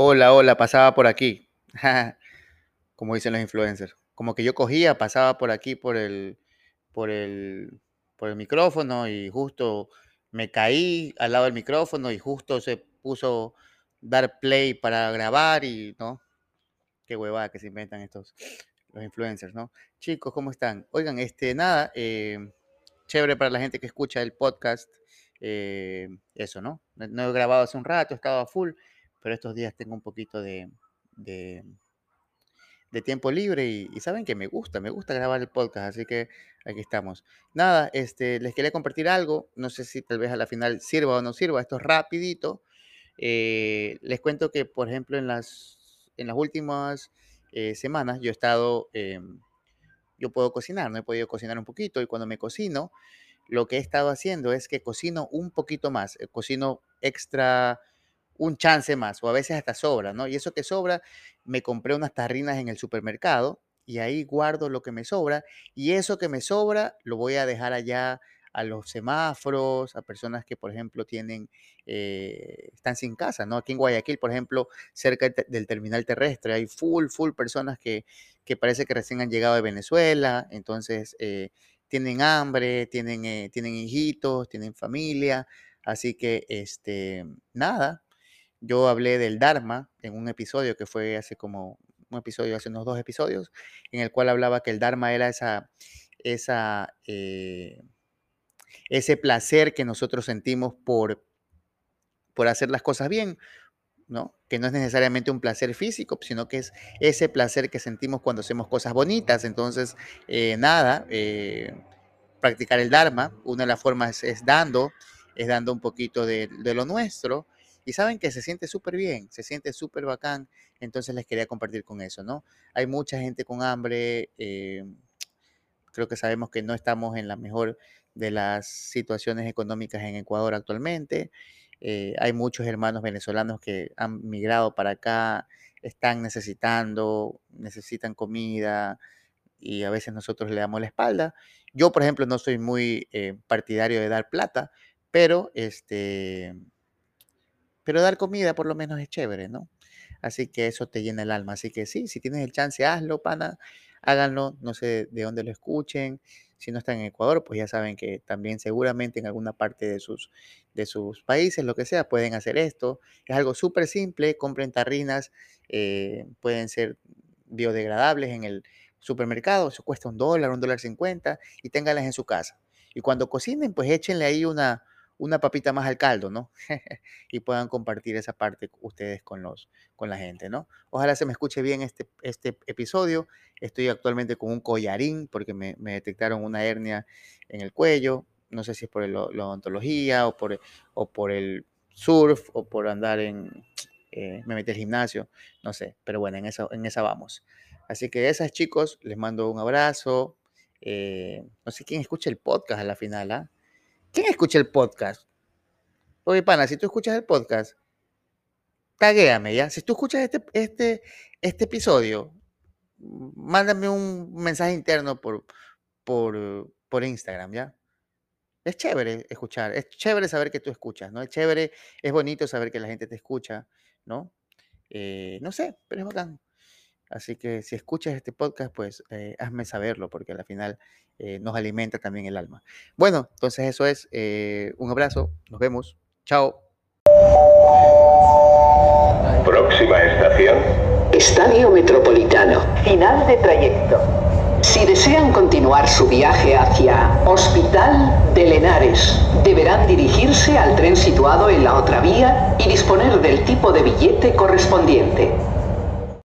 Hola, hola, pasaba por aquí. Como dicen los influencers. Como que yo cogía, pasaba por aquí por el, por el, por el micrófono y justo me caí al lado del micrófono y justo se puso dar play para grabar y, ¿no? Qué huevada que se inventan estos, los influencers, ¿no? Chicos, ¿cómo están? Oigan, este, nada, eh, chévere para la gente que escucha el podcast. eh, eso, ¿no? No no he grabado hace un rato, estaba full, pero estos días tengo un poquito de, de, de tiempo libre y, y saben que me gusta, me gusta grabar el podcast, así que aquí estamos. Nada, este, les quería compartir algo, no sé si tal vez a la final sirva o no sirva, esto es rapidito. Eh, les cuento que, por ejemplo, en las, en las últimas eh, semanas yo he estado, em, yo puedo cocinar, no he podido cocinar un poquito y cuando me cocino, lo que he estado haciendo es que cocino un poquito más, eh, cocino extra, un chance más, o a veces hasta sobra, ¿no? Y eso que sobra, me compré unas tarrinas en el supermercado y ahí guardo lo que me sobra y eso que me sobra lo voy a dejar allá a los semáforos, a personas que, por ejemplo, tienen, eh, están sin casa, ¿no? Aquí en Guayaquil, por ejemplo, cerca del te- del terminal terrestre, hay full, full personas que, que parece que recién han llegado de Venezuela, entonces eh, tienen hambre, tienen, eh, tienen hijitos, tienen familia, así que, este, nada, yo hablé del Dharma en un episodio que fue hace como un episodio, hace unos dos episodios, en el cual hablaba que el Dharma era esa, eh, ese placer que nosotros sentimos por, por hacer las cosas bien, ¿no? Que no es necesariamente un placer físico, sino que es ese placer que sentimos cuando hacemos cosas bonitas. Entonces, eh, nada, eh, practicar el Dharma, una de las formas es dando, es dando un poquito de lo nuestro. Y saben que se siente súper bien, se siente súper bacán. Entonces les quería compartir con eso, ¿no? Hay mucha gente con hambre. eh, creo que sabemos que no estamos en la mejor de las situaciones económicas en Ecuador actualmente. Eh, hay muchos hermanos venezolanos que han migrado para acá, están necesitando, necesitan comida y a veces nosotros le damos la espalda. Yo, por ejemplo, no soy muy eh, partidario de dar plata, pero este, pero dar comida por lo menos es chévere, ¿no? Así que eso te llena el alma. Así que sí, si tienes el chance, hazlo, pana, háganlo. No sé de dónde lo escuchen. Si no están en Ecuador, pues ya saben que también seguramente en alguna parte de sus, de sus países, lo que sea, pueden hacer esto. Es algo súper simple. Compren tarrinas, eh, pueden ser biodegradables en el supermercado. Eso cuesta un dólar, un dólar cincuenta y ténganlas en su casa. Y cuando cocinen, pues échenle ahí una, una papita más al caldo, ¿no? y puedan compartir esa parte ustedes con, los, con la gente, ¿no? Ojalá se me escuche bien este, este episodio. Estoy actualmente con un collarín porque me, detectaron una hernia en el cuello. No sé si es por la odontología o por, o por el surf o por andar en... eh, me metí al gimnasio, no sé, pero bueno, en esa, en esa vamos. Así que esas chicos, les mando un abrazo. eh, no sé quién escucha el podcast a la final, ¿ah? ¿Quién escucha el podcast? Oye, pana, si tú escuchas el podcast, taguéame, ¿ya? Si tú escuchas este, este, este episodio, mándame un mensaje interno por, por, por Instagram, ¿ya? Es chévere escuchar, es chévere saber que tú escuchas, ¿no? Es chévere, es bonito saber que la gente te escucha, ¿no? Eh, no sé, pero es bacán. Así que si escuchas este podcast, pues eh, hazme saberlo, porque al final eh, nos alimenta también el alma. Bueno, entonces eso es. eh, un abrazo, nos vemos. Chao. Próxima estación. Estadio Metropolitano. Final de trayecto. Si desean continuar su viaje hacia Hospital de Lenares, deberán dirigirse al tren situado en la otra vía y disponer del tipo de billete correspondiente.